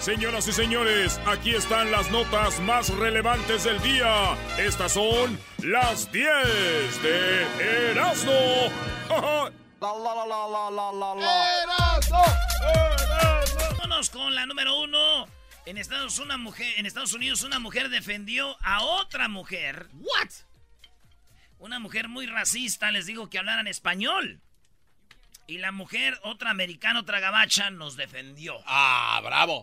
Señoras y señores, aquí están las notas más relevantes del día. Estas son las 10 de Erasmo. Vámonos con la número uno. En Estados, una mujer, en Estados Unidos una mujer defendió a otra mujer. What? Una mujer muy racista les digo que hablaran español. Y la mujer, otra americana, otra gabacha, nos defendió. Ah, bravo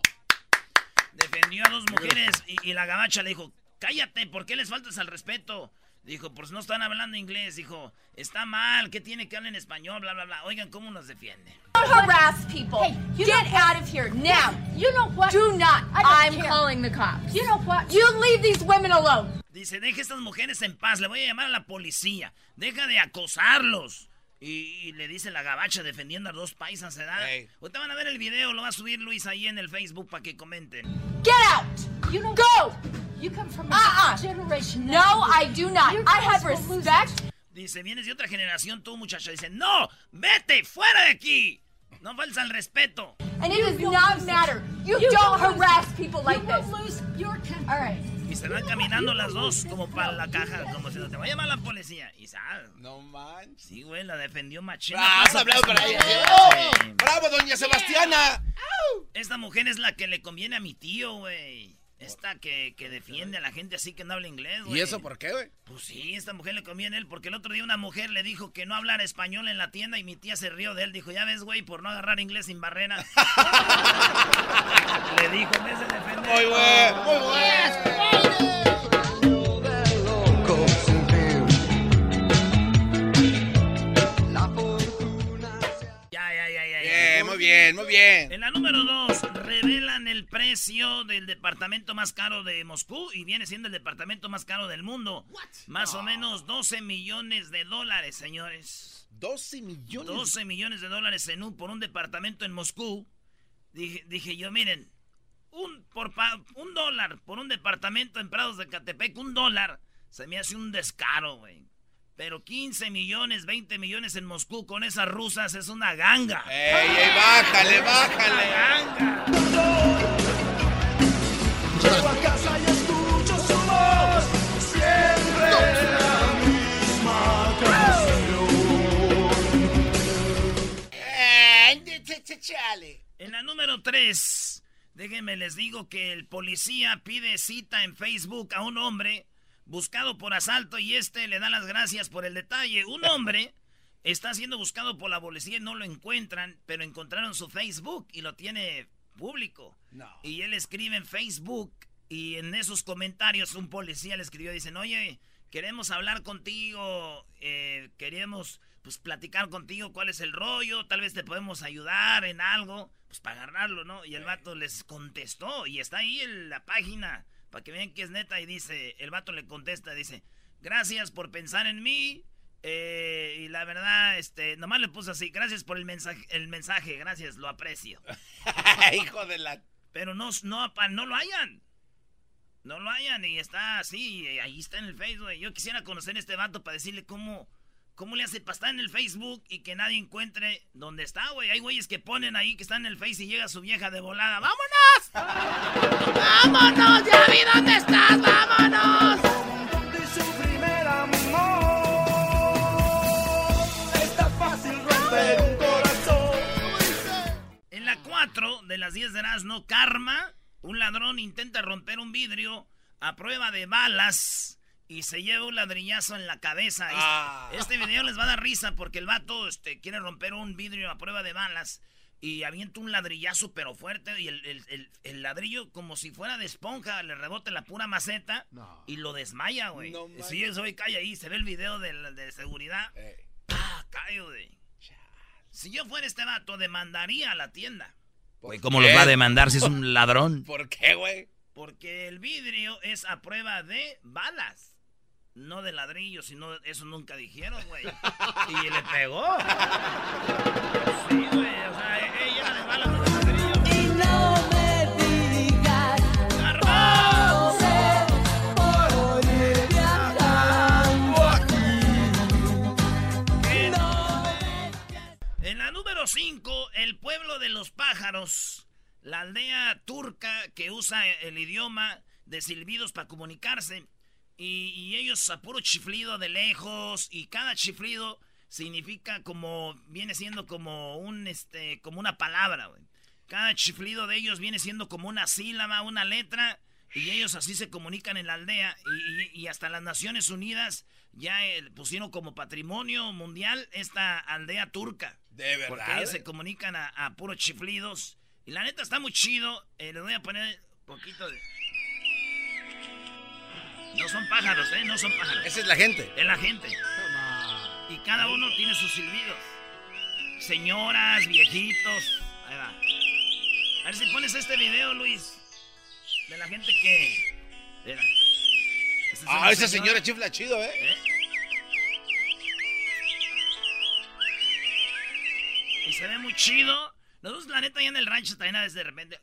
defendió a dos mujeres y, la gabacha le dijo, cállate, ¿por qué les faltas al respeto? Dijo, pues no están hablando inglés. Dijo, está mal, ¿qué tiene que hablar en español? Bla, bla, bla. Oigan, ¿cómo nos defiende? Don't harass people. Hey, Get out of here now. You know what? Do not. I'm calling the cops. You know what? You leave these women alone. Dice, deje a estas mujeres en paz. Le voy a llamar a la policía. Deja de acosarlos. Y, le dice la gabacha defendiendo a dos paisas, ¿verdad? Hey. Ahorita van a ver el video, lo va a subir Luis ahí en el Facebook para que comenten. Get out! You Go! You come from a uh -uh. generation No, I do not. I have respect. Dice, vienes de otra generación tú, muchacha. Dice, no, vete, fuera de aquí. No falta el respeto. And it does not matter. You, don't harass people like this. All right. Y se van caminando las dos como para la caja, como si no te va a llamar la policía. Y sal. No manches. Sí, güey, la defendió machina. Has hablado para ella. ¡Bravo, doña Sebastiana! Esta mujer es la que le conviene a mi tío, güey. Esta que, que, defiende a la gente así que no habla inglés, güey. ¿Y eso por qué, güey? Pues sí, esta mujer le conviene a él porque el otro día una mujer le dijo que no hablara español en la tienda y mi tía se rió de él. Dijo, ya ves, güey, por no agarrar inglés sin barrera. le dijo, me se defender. Muy bueno, muy bueno. muy bien, muy bien. En la número dos, revelan el precio del departamento más caro de Moscú y viene siendo el departamento más caro del mundo. Más o menos 12 millones de dólares, señores. 12 millones. 12 millones de dólares en un, por un departamento en Moscú. Dije, dije yo, miren, un, por un dólar por un departamento en Prados de Catepec, un dólar, se me hace un descaro, güey. Pero 15 millones, 20 millones en Moscú con esas rusas es una ganga. ¡Ey, ey, bájale, bájale! Número 3, déjenme les digo que el policía pide cita en Facebook a un hombre buscado por asalto y este le da las gracias por el detalle. Un hombre está siendo buscado por la policía y no lo encuentran, pero encontraron su Facebook y lo tiene público. Y él escribe en Facebook y en esos comentarios un policía le escribió, dicen, oye, queremos hablar contigo, eh, queremos pues platicar contigo cuál es el rollo, tal vez te podemos ayudar en algo, pues para agarrarlo, ¿no? Y el vato les contestó y está ahí en la página para que vean que es neta y dice, el vato le contesta, dice, gracias por pensar en mí. Eh, y la verdad, este, nomás le puso así, gracias por el mensaje, el mensaje, gracias, lo aprecio. Hijo de la... Pero no, no, no lo hayan. No lo hayan y está así, ahí está en el Facebook. Yo quisiera conocer a este vato para decirle cómo, cómo le hace para estar en el Facebook y que nadie encuentre dónde está, güey. Hay güeyes que ponen ahí que están en el Face y llega su vieja de volada. ¡Vámonos! ¡Vámonos! ¡Ya vi dónde estás! ¡Vámonos! En la 4 de las 10 de no Karma, un ladrón intenta romper un vidrio a prueba de balas y se lleva un ladrillazo en la cabeza. Este, ah. este, video les va a dar risa porque el vato este, quiere romper un vidrio a prueba de balas y avienta un ladrillazo pero fuerte y el, ladrillo como si fuera de esponja le rebota la pura maceta y lo desmaya, güey. No, sí, eso hoy cae ahí, se ve el video de, de seguridad. Ah, cae, güey. Si yo fuera este vato, demandaría a la tienda. Güey, ¿cómo lo va a demandar si es un ladrón? ¿Por qué, güey? Porque el vidrio es a prueba de balas. No de ladrillo, sino eso nunca dijeron, güey. y le pegó. Sí, güey, o sea, ella de balas no de ladrillo. Y no me digas. En la número 5, el pueblo de los pájaros la aldea turca que usa el idioma de silbidos para comunicarse. Y, ellos a puro chiflido de lejos y cada chiflido significa como, viene siendo como un, este, como una palabra, güey. Cada chiflido de ellos viene siendo como una sílaba, una letra, y ellos así se comunican en la aldea, y, hasta las Naciones Unidas ya eh, pusieron como patrimonio mundial esta aldea turca. De verdad. Porque ellos se comunican a, a puros chiflidos. Y la neta está muy chido. Eh, les voy a poner un poquito de... No son pájaros, ¿eh? No son pájaros. Esa es la gente. Es la gente. Y cada uno tiene sus silbidos. Señoras, viejitos. Ahí va. A ver si pones este video, Luis. De la gente que. Mira. ah, esa señora. chifla chido, ¿eh? ¿eh? Y se ve muy chido. Nosotros, la neta, ahí en el rancho también a veces de repente.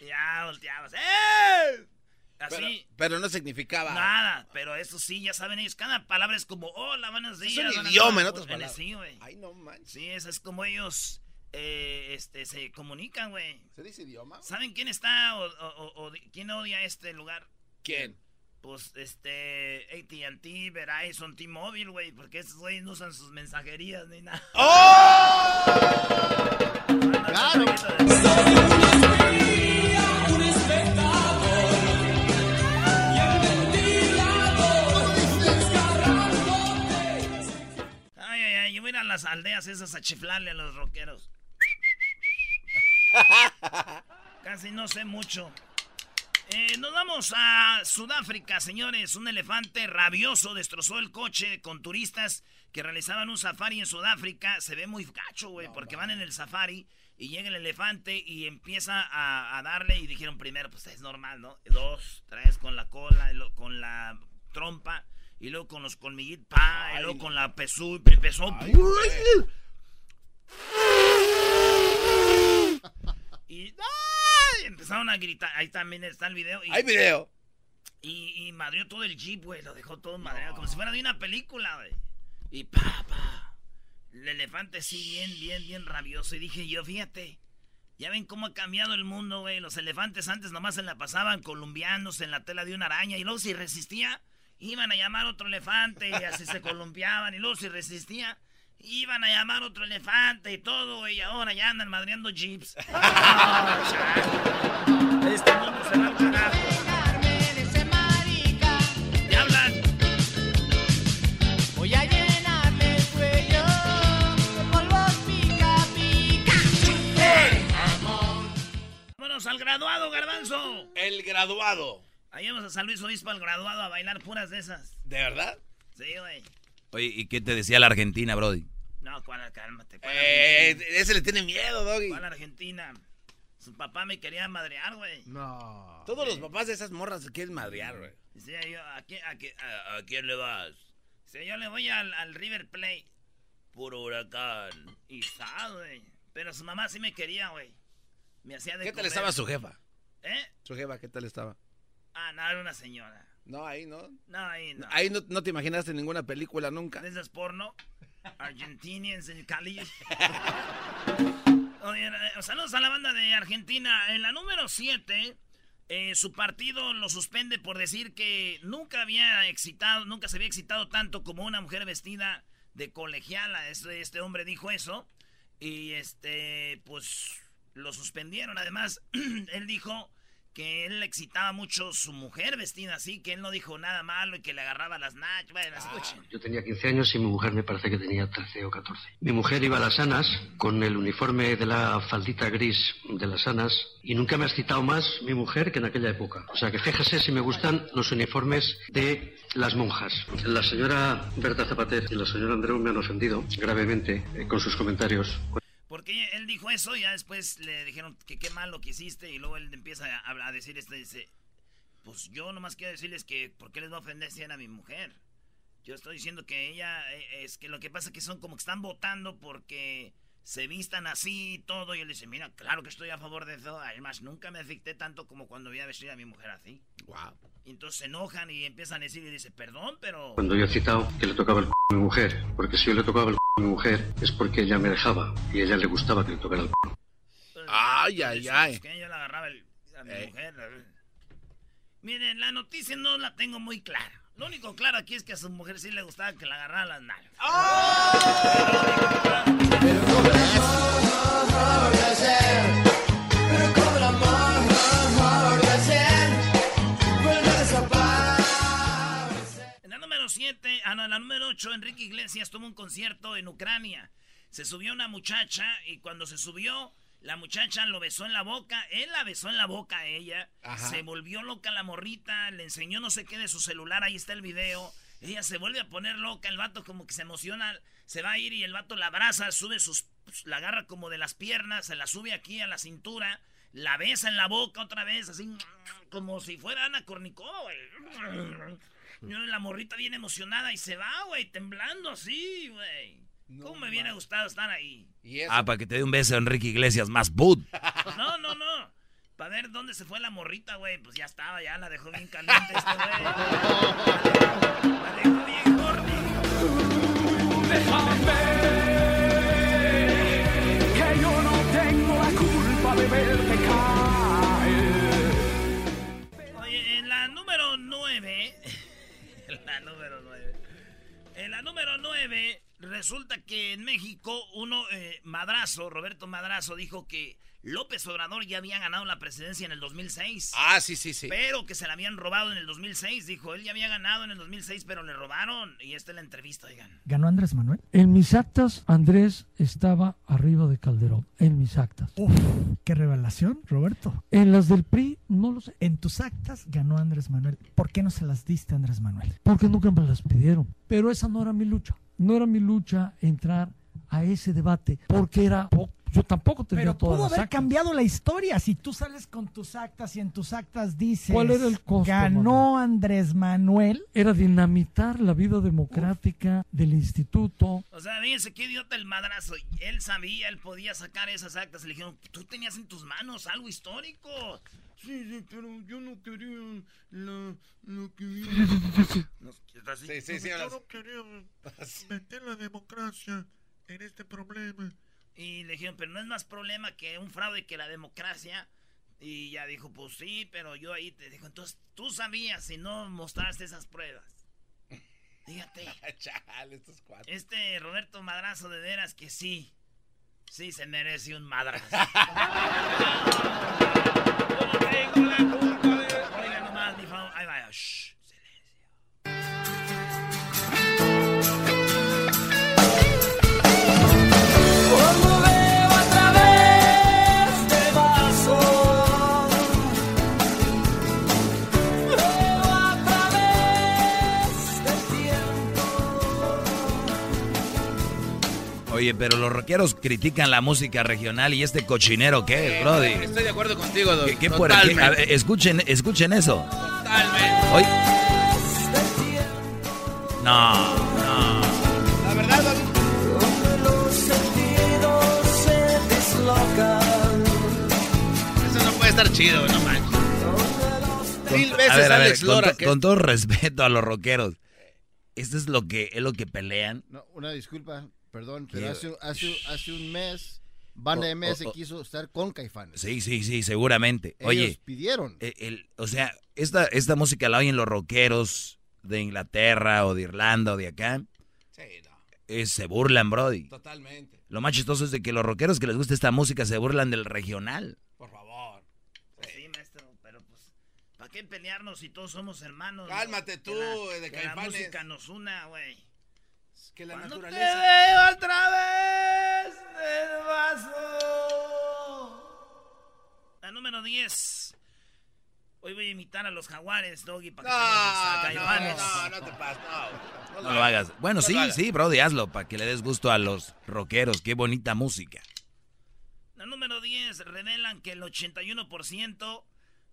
Ya volteamos. ¡Eh! Así. Pero, no significaba. Nada, pero eso sí, ya saben ellos. Cada palabra es como, hola, buenos días. Es un idioma, en otras palabras. Sí, güey. Ay, no manches. Sí, eso es como ellos eh, este, se comunican, güey. ¿Se dice idioma? ¿Saben quién está o, o, quién odia este lugar? ¿Quién? Pues, este, AT&T, Verizon, T-Mobile, güey, porque esos güeyes no usan sus mensajerías ni nada. ¡Oh! ¡Claro! Las aldeas esas a chiflarle a los rockeros. Casi no sé mucho. Eh, nos vamos a Sudáfrica, señores. Un elefante rabioso destrozó el coche con turistas que realizaban un safari en Sudáfrica. Se ve muy gacho, güey, porque van en el safari y llega el elefante y empieza a, darle. Y dijeron primero, pues es normal, ¿no? Dos, tres con la cola, con la trompa y luego con los colmillitos, pa, y luego con la pesú, empezó. y empezaron a gritar. Ahí también está el video. Hay video. Y, y madrió todo el jeep, güey. Lo dejó todo madreado, como si fuera de una película, güey. Y pa, pa. El elefante sí, bien, bien, bien rabioso. Y dije yo, fíjate. Ya ven cómo ha cambiado el mundo, güey. Los elefantes antes nomás se la pasaban columbiándose en la tela de una araña. Y luego si resistía, iban a llamar otro elefante y así se columpiaban y luego si resistía, iban a llamar otro elefante y todo, y ahora ya andan madreando jeeps. este mundo se va al carajo. ¿Ya hablan? Voy a llenarme el cuello de polvos pica pica. Vámonos al graduado, garbanzo. El graduado. Ahí vamos a San Luis Obispo al graduado a bailar puras de esas. ¿De verdad? Sí, güey. Oye, ¿y qué te decía la Argentina, Brody? No, ¿cuál? Cálmate. eh, ese le tiene miedo, Doggy. ¿Cuál Argentina? Su papá me quería madrear, güey. No. Todos los papás de esas morras se quieren madrear, güey. Sí, yo, ¿a quién, a, quién, le vas? Sí, yo le voy al, al River Plate. Puro huracán. Y sal, güey. Pero su mamá sí me quería, güey. Me hacía de ¿Qué tal estaba su jefa? ¿Eh? Su jefa, ¿qué tal estaba? Ah, no, era una señora. No, ahí no. No, ahí no. Ahí no, te imaginaste ninguna película nunca. ¿De esas porno? Argentinians en Cali. Eh, saludos a la banda de Argentina. En la número 7, eh, su partido lo suspende por decir que nunca había excitado, nunca se había excitado tanto como una mujer vestida de colegiala. Este, este hombre dijo eso. Y este, pues lo suspendieron. Además, él dijo que él le excitaba mucho su mujer vestida así, que él no dijo nada malo y que le agarraba las nachas. Bueno, escuchen. Yo tenía 15 años y mi mujer me parece que tenía 13 o 14. Mi mujer iba a las sanas con el uniforme de la faldita gris de las sanas y nunca me ha excitado más mi mujer que en aquella época. O sea que fíjese si me gustan los uniformes de las monjas. La señora Berta Zapater y la señora Andreu me han ofendido gravemente eh, con sus comentarios. Porque él dijo eso y ya después le dijeron que qué mal lo que hiciste y luego él empieza a, decir esto dice, pues yo nomás quiero decirles que ¿por qué les va a ofender si era mi mujer? Yo estoy diciendo que ella eh, es que lo que pasa es que son como que están votando porque se vistan así y todo. Y él dice, mira, claro que estoy a favor de eso. Además, nunca me afecté tanto como cuando voy a vestir a mi mujer así. Wow. Y entonces se enojan y empiezan a decir y dice, perdón, pero... Cuando yo he citado que le tocaba el c a mi mujer, porque si yo le tocaba el c a mi mujer es porque ella me dejaba y a ella le gustaba que le tocara el c Ay, ay, ay. Es que yo la agarraba el- a mi Ey. mujer. Miren, la noticia no la tengo muy clara. Lo único claro aquí es que a su mujer sí le gustaba que la agarrara las nalgas. En Enrique Iglesias tomó un concierto en Ucrania. Se subió una muchacha y cuando se subió, la muchacha lo besó en la boca, él la besó en la boca a ella. Se volvió loca la morrita, le enseñó no sé qué de su celular, ahí está el video. Ella se vuelve a poner loca, el vato como que se emociona, se va a ir y el vato la abraza, sube sus, pues, la agarra como de las piernas, se la sube aquí a la cintura, la besa en la boca otra vez, así como si fuera Ana Cornicó. La morrita bien emocionada y se va, güey, temblando así, güey. ¿Cómo me hubiera gustado estar ahí? Y eso. Ah, para que te dé un beso Enrique Iglesias más boot. No, no, no. Para ver dónde se fue la morrita, güey. Pues ya estaba, ya la dejó bien caliente este güey. La dejó bien horny. que yo no tengo la culpa de verte número 9. En la número 9, resulta que en México, uno, eh, Madrazo, Roberto Madrazo, dijo que López Obrador ya había ganado la presidencia en el 2006. Ah, sí, sí, sí. Pero que se la habían robado en el 2006, dijo. Él ya había ganado en el 2006, pero le robaron. Y esta es la entrevista, oigan. ¿Ganó Andrés Manuel? En mis actas, Andrés estaba arriba de Calderón. En mis actas. Uf, qué revelación, Roberto. En las del PRI, no lo sé. En tus actas ganó Andrés Manuel. ¿Por qué no se las diste a Andrés Manuel? Porque nunca me las pidieron. Pero esa no era mi lucha. No era mi lucha entrar a ese debate. Porque era. po- Yo tampoco tenía Pero todas pudo las haber actas. cambiado la historia. Si tú sales con tus actas y en tus actas dices... ¿Cuál era el costo, Ganó Andrés Manuel. Era dinamitar la vida democrática del instituto. O sea, fíjense qué idiota el madrazo. Él sabía, él podía sacar esas actas. Le dijeron, tú tenías en tus manos algo histórico. Sí, sí, pero yo no quería lo, lo que... No. Sí, sí, sí. Yo no quería meter la democracia en este problema. Y le dijeron, pero no es más problema que un fraude que la democracia. Y ya dijo, pues sí, pero yo ahí te dijo, entonces tú sabías y no mostraste esas pruebas. Fíjate, Chale, estos cuatro. este Roberto Madrazo de veras que sí, sí se merece un madrazo. rockeros critican la música regional y este cochinero, ¿qué, Brody? Estoy de acuerdo contigo, Doc. ¿Qué, qué por aquí? Totalmente. A ver, escuchen, escuchen eso. Totalmente. Hoy. No, no. La verdad, Doc. Donde los sentidos se deslocan. Eso no puede estar chido, no manches. Mil a veces ver, a ver, Alex con, Lora. to- que- con todo respeto a los rockeros. Esto es lo que es lo que pelean. No, una disculpa, perdón, pero hace, hace, hace un mes, Banda Oh, MS oh, oh. quiso estar con Caifanes. Sí, sí, sí, seguramente. Ellos Oye, pidieron. eh, el- o sea, esta, esta música la oyen los rockeros de Inglaterra o de Irlanda o de acá. Sí, no. eh, se burlan, Brody. Totalmente. Lo más chistoso es de que los rockeros que les gusta esta música se burlan del regional. Por favor. Pues sí, maestro, pero pues, ¿para qué pelearnos si todos somos hermanos? no? Cálmate Que tú, la- eh, de que la música nos una, güey. Que la Cuando te naturaleza. veo otra vez del vaso. La número 10. Hoy voy a imitar a los jaguares, Doggy, para que No, no, no, no te pases, no. No lo hagas. Bueno, No sí, sí, Brody, hazlo para que le des gusto a los rockeros. Qué bonita música. La número 10 revelan que el 81%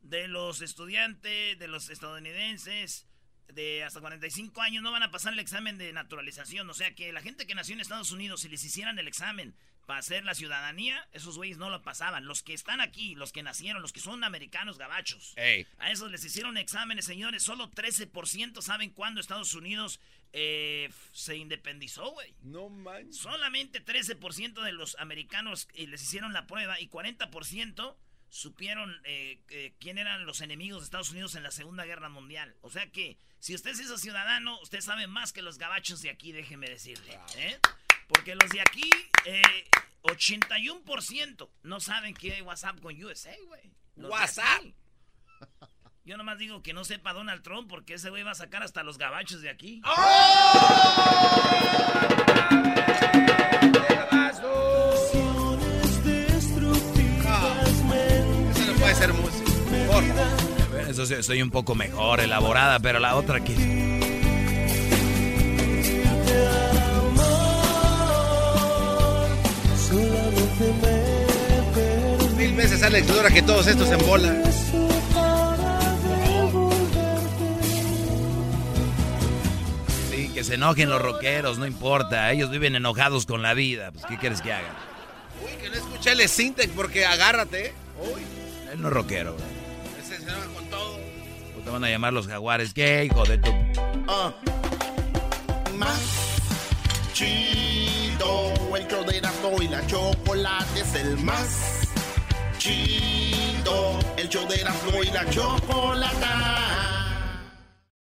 de los estudiantes, de los estadounidenses de hasta 45 años no van a pasar el examen de naturalización. O sea que la gente que nació en Estados Unidos, si les hicieran el examen para hacer la ciudadanía, esos güeyes no lo pasaban. Los que están aquí, los que nacieron, los que son americanos gabachos, Ey. a esos les hicieron exámenes, señores. Solo 13% saben cuándo Estados Unidos eh, se independizó, güey. No manches. Solamente 13% de los americanos eh, les hicieron la prueba y 40% supieron eh, eh, quién eran los enemigos de Estados Unidos en la Segunda Guerra Mundial. O sea que si usted se hizo ciudadano, usted sabe más que los gabachos de aquí, déjeme decirle. ¿eh? Porque los de aquí, eh, 81% no saben que hay WhatsApp con USA, güey. WhatsApp. Yo nomás digo que no sepa Donald Trump porque ese güey va a sacar hasta los gabachos de aquí. Eso Eso sí, soy un poco mejor elaborada, pero la otra que... Mil veces Alex Lora que todos estos en bola. Sí, que se enojen los rockeros, no importa. Ellos viven enojados con la vida. Pues, ¿qué quieres que hagan? Uy, que no escuché el Sintec porque agárrate. ¿eh? Uy, Él no es rockero, güey. Te van a llamar los jaguares. ¿Qué, hijo de tu...? Ah. Más chido, el show de Erasmo y la chocolate es el más chido, el show de Erasmo y la chocolate.